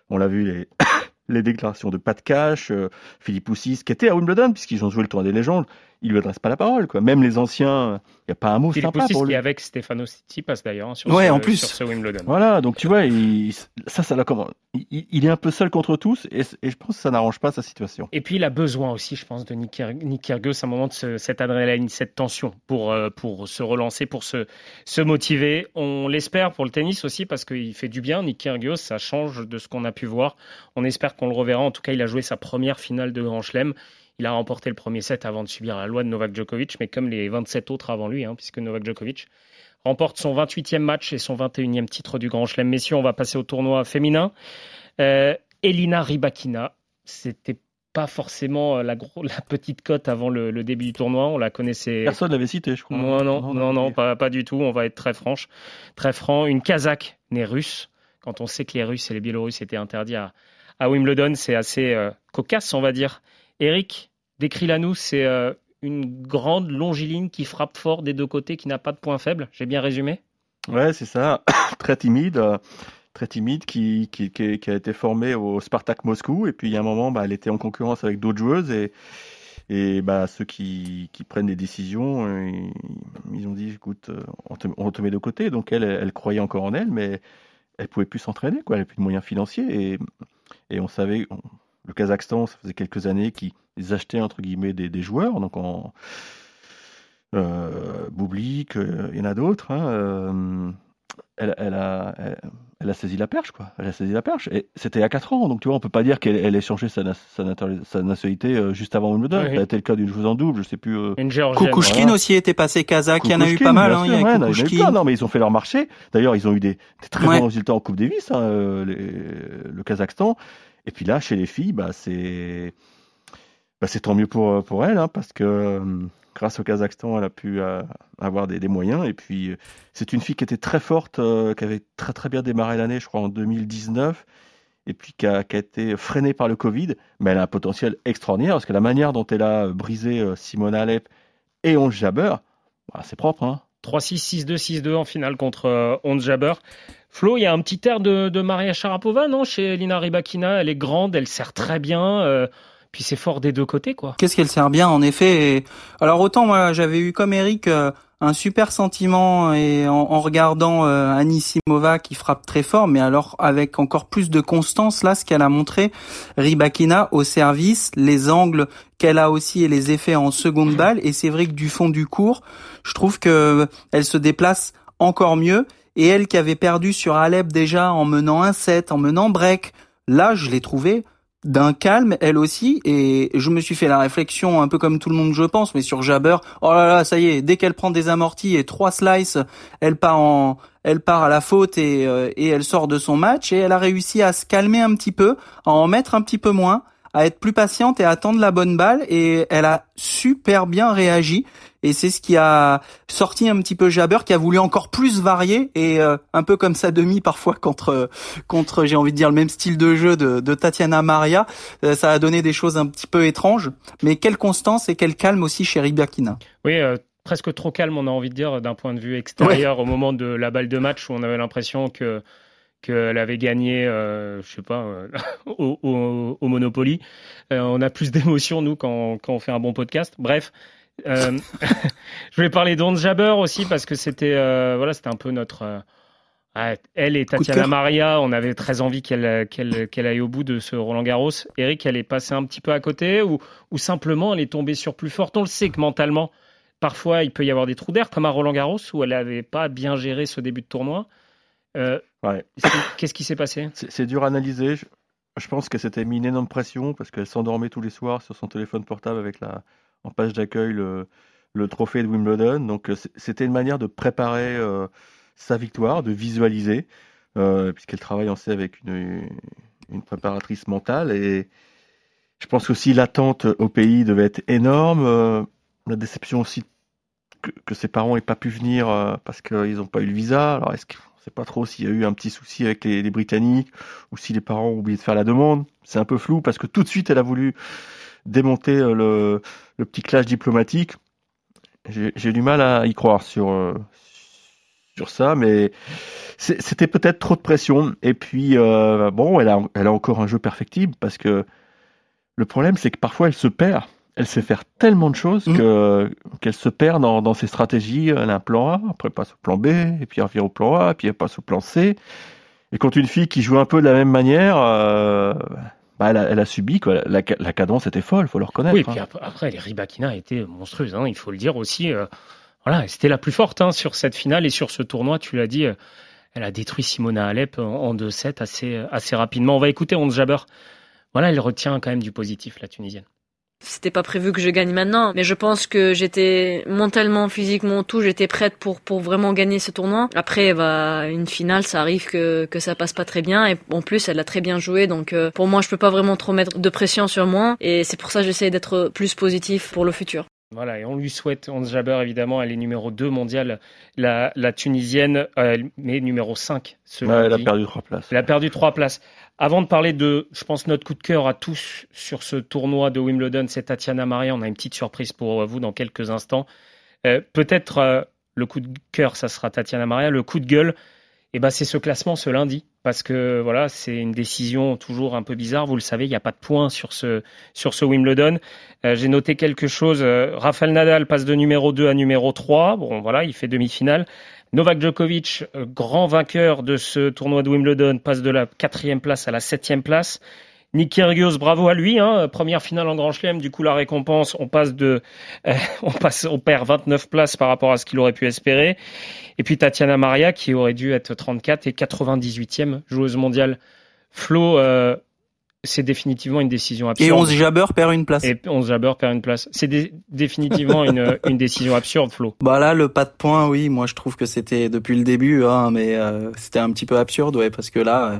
On l'a vu les les déclarations de Pat Cash, euh, Philippe Poussis, qui était à Wimbledon, puisqu'ils ont joué le tour des légendes, ils lui adressent pas la parole. Quoi. Même les anciens, il n'y a pas un mot Philippe sympa Poussis pour qui lui. est avec Stefano Tsitsipas d'ailleurs hein, sur, ouais, ce, en plus. sur ce Wimbledon. Voilà, donc tu vois, il, ça, ça l'a comment il, il, est un peu seul contre tous, et, et je pense que ça n'arrange pas sa situation. Et puis il a besoin aussi, je pense, de Nick, Nick Kyrgios à un moment de ce, cette adrénaline, cette tension pour, euh, pour se relancer, pour se, se motiver. On l'espère pour le tennis aussi parce qu'il fait du bien. Nick Kyrgios, ça change de ce qu'on a pu voir. On espère qu'on le reverra. En tout cas, il a joué sa première finale de Grand Chelem. Il a remporté le premier set avant de subir la loi de Novak Djokovic, mais comme les 27 autres avant lui, hein, puisque Novak Djokovic remporte son 28e match et son 21e titre du Grand Chelem. Messieurs, on va passer au tournoi féminin. Euh, Elina Rybakina, c'était pas forcément la, gros, la petite cote avant le, le, début du tournoi. On la connaissait. Personne l'avait cité, je crois. Non, non, non, non, non pas, pas, du tout. On va être très franche, très franc. Une Kazakh née russe. Quand on sait que les Russes et les Biélorusses étaient interdits à, à Wimbledon, c'est assez euh, cocasse, on va dire. Eric, décris-la nous. C'est euh, une grande longiligne qui frappe fort des deux côtés, qui n'a pas de point faible. J'ai bien résumé? Ouais, c'est ça. très timide. Euh, très timide, qui, qui, qui, qui, a été formée au Spartak Moscou. Et puis, il y a un moment, bah, elle était en concurrence avec d'autres joueuses. Et, bah, ceux qui, qui prennent des décisions, euh, ils ont dit, écoute, on te, met de côté. Donc, elle, croyait encore en elle, mais elle pouvait plus s'entraîner. Elle n'avait plus de moyens financiers. Et, on savait, le Kazakhstan, ça faisait quelques années qu'ils achetaient, entre guillemets, des, des joueurs. Donc, en... Euh, Boublik, euh, il y en a d'autres. Hein, euh, elle, elle, a, elle, elle, a saisi la perche, quoi. Elle a saisi la perche. Et c'était il y a 4 ans, donc tu vois, on peut pas dire qu'elle elle ait changé sa, sa, sa nationalité euh, juste avant Wimbledon. Oui. Ça a été le cas d'une joueuse en double, je sais plus. Euh... Kukushkin voilà. aussi était passé kazakh, il y en a eu pas mal. Hein, sûr, il y a ouais, eu plein, non, mais ils ont fait leur marché. D'ailleurs, ils ont eu des, des très ouais. bons résultats en Coupe Davis, hein, les, le Kazakhstan. Et puis là, chez les filles, bah, c'est bah, c'est tant mieux pour, pour elles, hein, parce que euh, grâce au Kazakhstan, elle a pu euh, avoir des, moyens. Et puis, c'est une fille qui était très forte, euh, qui avait très très bien démarré l'année, je crois, en 2019, et puis qui a, qui a, été freinée par le Covid. Mais elle a un potentiel extraordinaire, parce que la manière dont elle a brisé euh, Simone Alep et Ons Jabber, bah, c'est propre. Hein. 3-6, 6-2, 6-2 en finale contre euh, Ons Jabber. Flo, il y a un petit air de, Maria Sharapova, non, chez Lina Rybakina? Elle est grande, elle sert très bien. Euh, puis c'est fort des deux côtés, quoi. Qu'est-ce qu'elle sert bien, en effet. Et... Alors autant moi, j'avais eu comme Eric euh, un super sentiment et en, en regardant euh, Anisimova qui frappe très fort, mais alors avec encore plus de constance là, ce qu'elle a montré, Rybakina au service, les angles qu'elle a aussi et les effets en seconde balle. Et c'est vrai que du fond du cours, je trouve que elle se déplace encore mieux. Et elle qui avait perdu sur Alep déjà en menant un set, en menant break, là je l'ai trouvée d'un calme, elle aussi, et je me suis fait la réflexion, un peu comme tout le monde je pense, mais sur Jabber, oh là là, ça y est, dès qu'elle prend des amortis et trois slices, elle part en, elle part à la faute et, euh, et elle sort de son match, et elle a réussi à se calmer un petit peu, à en mettre un petit peu moins, à être plus patiente et à attendre la bonne balle, et elle a super bien réagi, et c'est ce qui a sorti un petit peu Jabber qui a voulu encore plus varier et euh, un peu comme sa demi parfois contre contre j'ai envie de dire le même style de jeu de, de Tatiana Maria euh, ça a donné des choses un petit peu étranges mais quelle constance et quel calme aussi chez Rybakina oui euh, presque trop calme on a envie de dire d'un point de vue extérieur ouais. au moment de la balle de match où on avait l'impression que qu'elle avait gagné, euh, je sais pas, euh, au, au, au, Monopoly. Euh, on a plus d'émotion nous quand, quand on fait un bon podcast. Bref, euh, Je voulais parler d'Onde Jabber aussi parce que c'était euh, voilà, c'était un peu notre. euh, elle et Tatiana. Maria, on avait très envie qu'elle qu'elle qu'elle aille au bout de ce Roland Garros. Eric, elle est passée un petit peu à côté ou, ou simplement elle est tombée sur plus forte? On le sait que mentalement, parfois il peut y avoir des trous d'air, comme à Roland Garros où elle n'avait pas bien géré ce début de tournoi. Euh, Ouais. Qu'est-ce qui s'est passé? C'est dur à analyser. Je, je pense qu'elle s'était mis une énorme pression parce qu'elle s'endormait tous les soirs sur son téléphone portable avec la, en page d'accueil le, trophée de Wimbledon. Donc euh, c'était une manière de préparer euh, sa victoire, de visualiser, euh, puisqu'elle travaille aussi avec une, préparatrice mentale. Et je pense aussi l'attente au pays devait être énorme. la déception aussi que, ses parents n'aient pas pu venir parce qu'ils n'ont pas eu le visa. Alors est-ce on sait pas trop s'il y a eu un petit souci avec les Britanniques ou si les parents ont oublié de faire la demande? C'est un peu flou parce que tout de suite elle a voulu démonter euh, le, le petit clash diplomatique. J'ai du mal à y croire sur euh, sur ça, mais c'était peut-être trop de pression. Et puis euh, bon, elle a elle a encore un jeu perfectible parce que le problème c'est que parfois elle se perd. Elle sait faire tellement de choses que qu'elle se perd dans, dans ses stratégies. Elle a un plan A, après elle passe au plan B, et puis elle revient au plan A, puis elle passe au plan C. Et quand une fille qui joue un peu de la même manière, euh, bah, elle, a, elle a subi quoi. La, la cadence était folle, faut le reconnaître. Oui, hein. puis ap- après, les Ribakina étaient monstrueuses, hein, il faut le dire aussi. euh, voilà, c'était la plus forte hein, sur cette finale et sur ce tournoi, tu l'as dit. euh, elle a détruit Simona Alep en, en 2-7 assez, euh, assez rapidement. On va écouter Onze Jabber. Voilà, elle retient quand même du positif, la Tunisienne. C'était pas prévu que je gagne maintenant, mais je pense que j'étais mentalement, physiquement, tout, j'étais prête pour pour vraiment gagner ce tournoi. Après, bah une finale, ça arrive que que ça passe pas très bien et en plus, elle a très bien joué, donc euh, pour moi, je peux pas vraiment trop mettre de pression sur moi et c'est pour ça que j'essaie d'être plus positif pour le futur. Voilà, et on lui souhaite, Onze Jabber, évidemment, elle est numéro 2 mondiale, la, la Tunisienne, euh, elle met numéro 5 ce Ouais, elle a perdu trois places. Elle a perdu trois places. Avant de parler de, je pense, notre coup de cœur à tous sur ce tournoi de Wimbledon, c'est Tatiana Maria. On a une petite surprise pour vous dans quelques instants. Euh, Peut-être euh, le coup de cœur, ça sera Tatiana Maria. Le coup de gueule, eh ben, c'est ce classement ce lundi. Parce que voilà, c'est une décision toujours un peu bizarre. Vous le savez, il n'y a pas de points sur ce, sur ce Wimbledon. Euh, J'ai noté quelque chose. Rafael Nadal passe de numéro 2 à numéro 3. Bon, voilà, il fait demi-finale. Novak Djokovic, euh, grand vainqueur de ce tournoi de Wimbledon, passe de la quatrième place à la septième place. Nick Kyrgios, bravo à lui, hein, première finale en Grand Chelem. Du coup, la récompense, on passe de, on passe, on perd 29 places par rapport à ce qu'il aurait pu espérer. Et puis Tatiana Maria, qui aurait dû être 34 et 98e joueuse mondiale. Flo, euh, c'est définitivement une décision absurde. Et 11 Jabber perd une place. Et 11 Jabber perd une place. C'est dé- définitivement une, une décision absurde, Flo. Bah là, le pas de points, oui, moi je trouve que c'était depuis le début, hein, mais euh, c'était un petit peu absurde, ouais, parce que là, euh,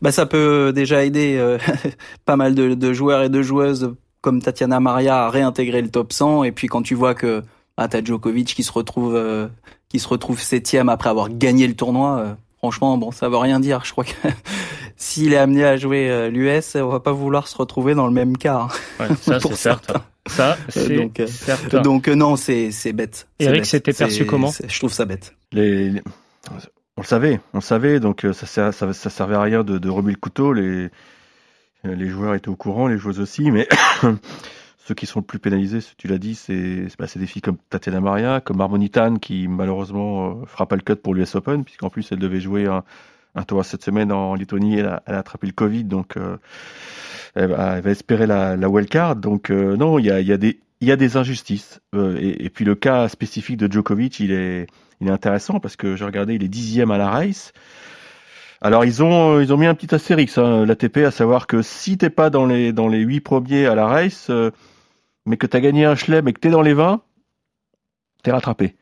bah ça peut déjà aider euh, pas mal de, de joueurs et de joueuses comme Tatiana Maria à réintégrer le top 100, et puis quand tu vois que ah, t'as Djokovic qui se retrouve euh, qui se retrouve septième après avoir gagné le tournoi, euh, franchement, bon, ça veut rien dire. Je crois que s'il est amené à jouer euh, l'US, on va pas vouloir se retrouver dans le même cas. hein, Ouais, ça, pour c'est certain. certains. Ça, c'est donc, euh, certain. donc euh, non, c'est c'est bête. Eric, c'était perçu C'est- comment c'est- Je trouve ça bête. Les, les- on le savait, on le savait, donc euh, ça, ça, ça servait à rien de, de remuer le couteau. Les, euh, les joueurs étaient au courant, les joueuses aussi, mais ceux qui sont le plus pénalisés, tu l'as dit, c'est c'est bah, c'est des filles comme Tatiana Maria, comme Harmonitan, qui malheureusement euh, fera pas le cut pour l'US Open, puisqu'en plus elle devait jouer un, tour cette semaine en Lettonie, elle a, elle a attrapé le Covid, donc euh, elle, va, elle va espérer la, la wildcard. Donc euh, non, il y a, y a y a des injustices. Euh, et, et puis le cas spécifique de Djokovic, il est, il est intéressant parce que j'ai regardé, il est dixième à la race. Alors ils ont, ils ont mis un petit astérix, hein, l'ATP, à savoir que si t'es pas dans les, dans les huit premiers à la race, euh, mais que t'as gagné un chelem et que t'es dans les 20, t'es rattrapé.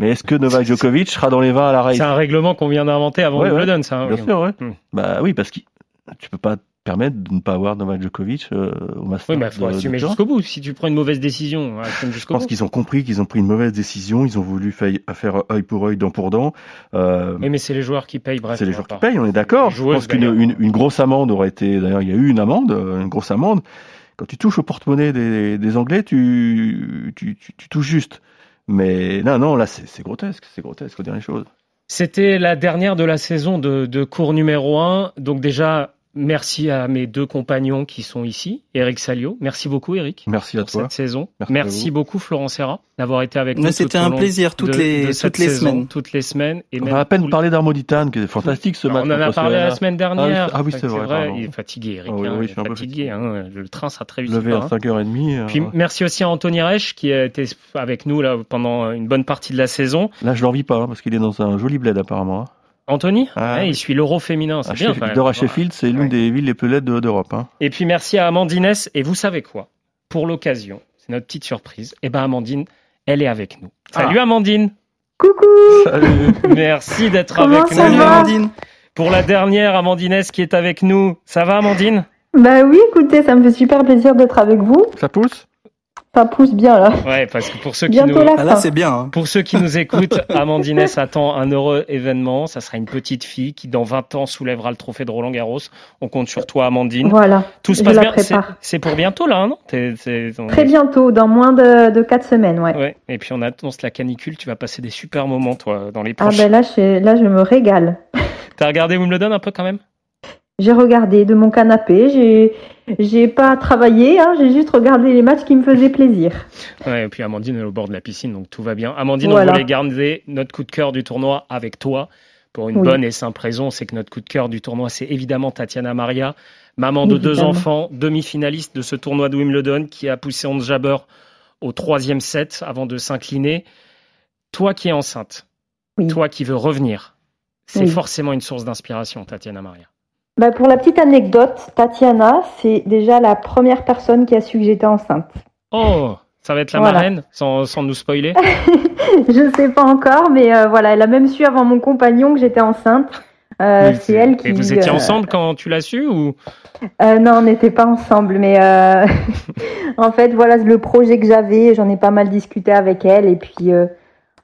Mais est-ce que Novak Djokovic sera dans les 20 à la race C'est un règlement qu'on vient d'inventer avant Ouais, Wimbledon, ouais. ça. hein, Bien oui. sûr, ouais. Hmm. Bah oui, parce que tu peux pas te permettre de ne pas avoir Novak Djokovic euh, au Master. Oui, mais il faut assumer jusqu'au bout. Si tu prends une mauvaise décision, assume Je jusqu'au pense bout. qu'ils ont compris qu'ils ont pris une mauvaise décision. Ils ont voulu faire, œil pour œil, dent pour dent. Euh, Oui, mais c'est les joueurs qui payent, bref. c'est les joueurs qui payent, on est d'accord. Je pense qu'une une, une grosse amende aurait été. D'ailleurs, il y a eu une amende, euh, une grosse amende. Quand tu touches au porte-monnaie des, des Anglais, tu, tu, tu, tu touches juste. Mais non, non, là, c'est grotesque. C'est grotesque, faut dire les choses. C'était la dernière de la saison de, de cours numéro 1. Donc déjà, Merci à mes deux compagnons qui sont ici, Eric Salio. Merci beaucoup, Eric. Merci à pour toi. cette saison. Merci beaucoup, Florent Serra, d'avoir été avec nous. c'était un plaisir toutes de- les- de toutes les saison, semaines. Toutes les semaines. Et On même a à peine parlé d'Armoditane, qui est fantastique ce on match. en a parlé la semaine dernière. Ah oui, c'est vrai. Il est fatigué, Eric. Ah oui, hein, oui, il je est fatigué. hein, le train sera très vite. Levé à hein. 5h30. euh, Puis merci aussi à Anthony Reich qui a été avec nous là pendant une bonne partie de la saison. Là, je l'envie pas, hein, parce qu'il est dans un joli bled apparemment. Anthony, Ah, Ouais, oui. il suit l'Euro féminin, c'est À bien. Sheffield- quand même. Il dort à Sheffield, c'est l'une des villes les plus laides de- d'Europe. hein. Et puis merci à Amandine S. Et vous savez quoi? Pour l'occasion, c'est notre petite surprise. Et ben Amandine, elle est avec nous. Salut Ah. Amandine. Salut. Merci d'être avec ça nous. va? Amandine. Pour la dernière, Amandine S. qui est avec nous. Ça va Amandine? Bah oui, écoutez, ça me fait super plaisir d'être avec vous. Ça pousse? Ça pousse bien là. Ouais, parce que pour ceux qui Bientôt nous... Ah, là, c'est bien. hein. Pour ceux qui nous écoutent, Amandine attend un heureux événement. Ça sera une petite fille qui, dans 20 ans, soulèvera le trophée de Roland Garros. On compte sur toi, Amandine. Voilà. Tout se passe bien. C'est- pour bientôt, là, non? T'es- t'es- on- Très bientôt, dans moins de, de 4 semaines, ouais. Ouais. Et puis, on annonce la canicule. Tu vas passer des super moments, toi, dans les Ah prochains. ben là, je, là, je me régale. T'as regardé Wimbledon un peu quand même? J'ai regardé de mon canapé, j'ai j'ai pas travaillé, hein, j'ai juste regardé les matchs qui me faisaient plaisir. Ouais, et puis Amandine est au bord de la piscine, donc tout va bien. Amandine, Voilà. on voulait garder notre coup de cœur du tournoi avec toi. Pour une Oui. bonne et simple raison, c'est que notre coup de cœur du tournoi, c'est évidemment Tatiana Maria, maman de deux enfants, demi-finaliste de ce tournoi de Wimbledon, qui a poussé Hans Jabber au troisième set avant de s'incliner. Toi qui es enceinte, Oui. toi qui veux revenir, c'est Oui. forcément une source d'inspiration, Tatiana Maria. Bah, pour la petite anecdote, Tatiana, c'est déjà la première personne qui a su que j'étais enceinte. Oh, ça va être la Voilà. marraine, sans, sans nous spoiler. je sais pas encore, mais euh, voilà, elle a même su avant mon compagnon que j'étais enceinte. Euh, c'est elle qui. Et vous étiez euh, ensemble quand tu l'as su ou? Euh, non, on n'était pas ensemble, mais euh, en fait, voilà le projet que j'avais. J'en ai pas mal discuté avec elle, et puis euh,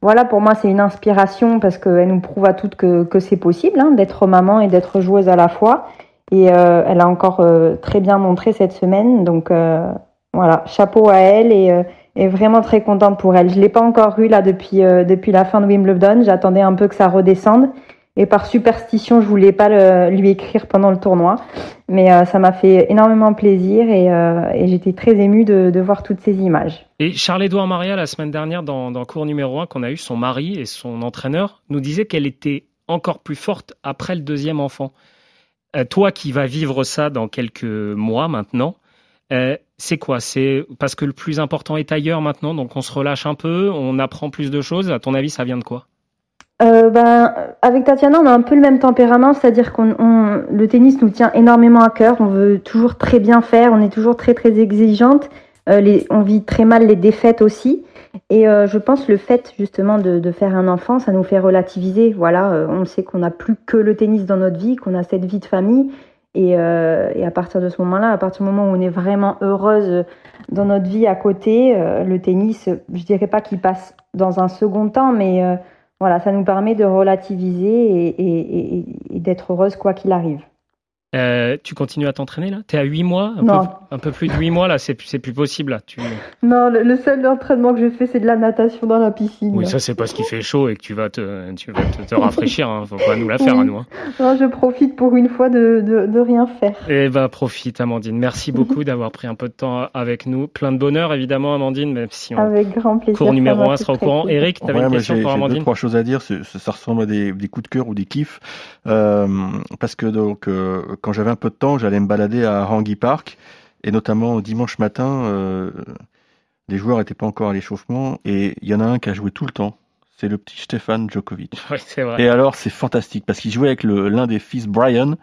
voilà, pour moi, c'est une inspiration parce qu'elle nous prouve à toutes que, que c'est possible hein, d'être maman et d'être joueuse à la fois. Et euh, elle a encore euh, très bien montré cette semaine, donc euh, voilà, chapeau à elle et, et vraiment très contente pour elle. Je l'ai pas encore eu là depuis depuis la fin de Wimbledon. J'attendais un peu que ça redescende. Et par superstition, je voulais pas lui écrire pendant le tournoi. Mais euh, ça m'a fait énormément plaisir et, euh, j'étais très émue de, voir toutes ces images. Et Charles-Édouard Maria, la semaine dernière, dans, cours numéro 1 qu'on a eu, son mari et son entraîneur nous disaient qu'elle était encore plus forte après le deuxième enfant. Euh, toi qui vas vivre ça dans quelques mois maintenant, c'est quoi? C'est parce que le plus important est ailleurs maintenant, donc on se relâche un peu, on apprend plus de choses. À ton avis, ça vient de quoi? Euh, ben, avec Tatiana, on a un peu le même tempérament, c'est-à-dire qu'on on- le tennis nous tient énormément à cœur. On veut toujours très bien faire, on est toujours très très exigeante. Euh, on vit très mal les défaites aussi. Et euh, je pense le fait justement de, faire un enfant, ça nous fait relativiser. Voilà, on sait qu'on n'a plus que le tennis dans notre vie, qu'on a cette vie de famille. Et, et à partir de ce moment-là, à partir du moment où on est vraiment heureuse dans notre vie à côté, le tennis, je dirais pas qu'il passe dans un second temps, mais voilà, ça nous permet de relativiser et, d'être heureuse quoi qu'il arrive. Euh, Tu continues à t'entraîner là? T'es à 8 mois un Non. peu, un peu plus de 8 mois là, c'est c'est plus possible là. Tu... Non, le, le seul entraînement que je fais, c'est de la natation dans la piscine. Oui, ça c'est parce qu'il fait chaud et que tu vas te, tu vas te, te rafraîchir. Hein. Faut pas nous la faire Oui. à nous. hein. Non, je profite pour une fois de, de, de rien faire. Eh ben, profite, Amandine. Merci beaucoup d'avoir pris un peu de temps avec nous. Plein de bonheur, évidemment, Amandine, même si on... Avec grand plaisir. cours numéro m'a 1 fait sera au courant. plaisir. Eric, tu avais Ouais, une question j'ai pour j'ai deux, Amandine? trois choses à dire. c'est- Ça, ça ressemble à des, des coups de cœur ou des kiffs. Euh, parce que donc, euh, quand j'avais un peu de temps, j'allais me balader à Rangy Park. Et notamment dimanche matin, euh, les joueurs n'étaient pas encore à l'échauffement. Et il y en a un qui a joué tout le temps. C'est le petit Stéphane Djokovic. Oui, c'est vrai. Et alors, c'est fantastique parce qu'il jouait avec l'un des fils Brian.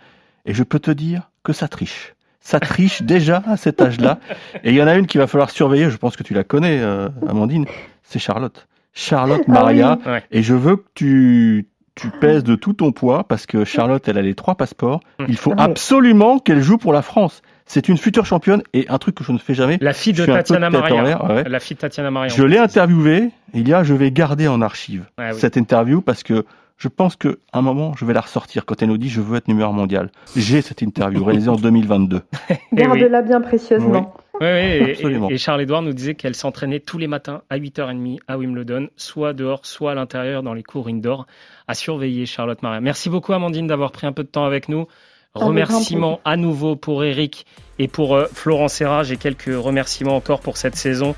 Et je peux te dire que ça triche. Ça triche déjà à cet âge-là. Et il y en a une qu'il va falloir surveiller. Je pense que tu la connais, euh, Amandine. C'est Charlotte. Charlotte Ah Maria. oui. Et je veux que tu, tu pèses de tout ton poids parce que Charlotte, elle a les trois passeports. Il faut Ouais. absolument qu'elle joue pour la France. C'est une future championne et un truc que je ne fais jamais. La fille de Tatiana Maria. l'air, ouais. La fille de Tatiana Maria. Je l'ai interviewée. Il y a, je vais garder en archive Ah oui. cette interview parce que je pense qu'à un moment, je vais la ressortir quand elle nous dit je veux être numéro un mondial. J'ai cette interview réalisée en 2022. Eh oui. Garde-la bien précieusement. Oui, oui, et- Absolument. et, et Charles-Édouard nous disait qu'elle s'entraînait tous les matins à 8h30 à Wimbledon, soit dehors, soit à l'intérieur dans les cours indoor, à surveiller Charlotte Maria. Merci beaucoup Amandine d'avoir pris un peu de temps avec nous. Remerciements à nouveau pour Eric et pour euh, Florent Serra. J'ai quelques remerciements encore pour cette saison.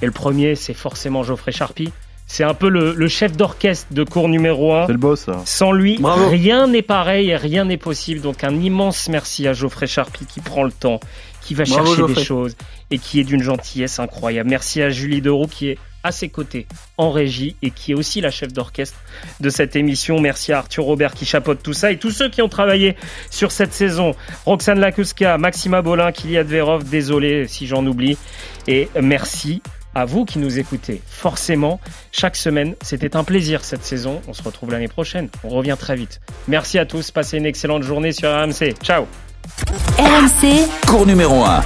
Et le premier, c'est forcément Geoffrey Charpie. C'est un peu le, le chef d'orchestre de cours numéro 1. C'est le boss. ça. Sans lui, Bravo. rien n'est pareil et rien n'est possible. Donc un immense merci à Geoffrey Charpie qui prend le temps, qui va Bravo, chercher Geoffrey. des choses et qui est d'une gentillesse incroyable. Merci à Julie Deroux qui est à ses côtés en régie et qui est aussi la chef d'orchestre de cette émission. Merci à Arthur Robert qui chapeaute tout ça et tous ceux qui ont travaillé sur cette saison. Roxane Lakuska, Maxima Bolin, Kylian Verov, désolé si j'en oublie. Et merci à vous qui nous écoutez. Forcément, chaque semaine, c'était un plaisir cette saison. On se retrouve l'année prochaine. On revient très vite. Merci à tous. Passez une excellente journée sur RMC. Ciao. RMC, Cours numéro 1.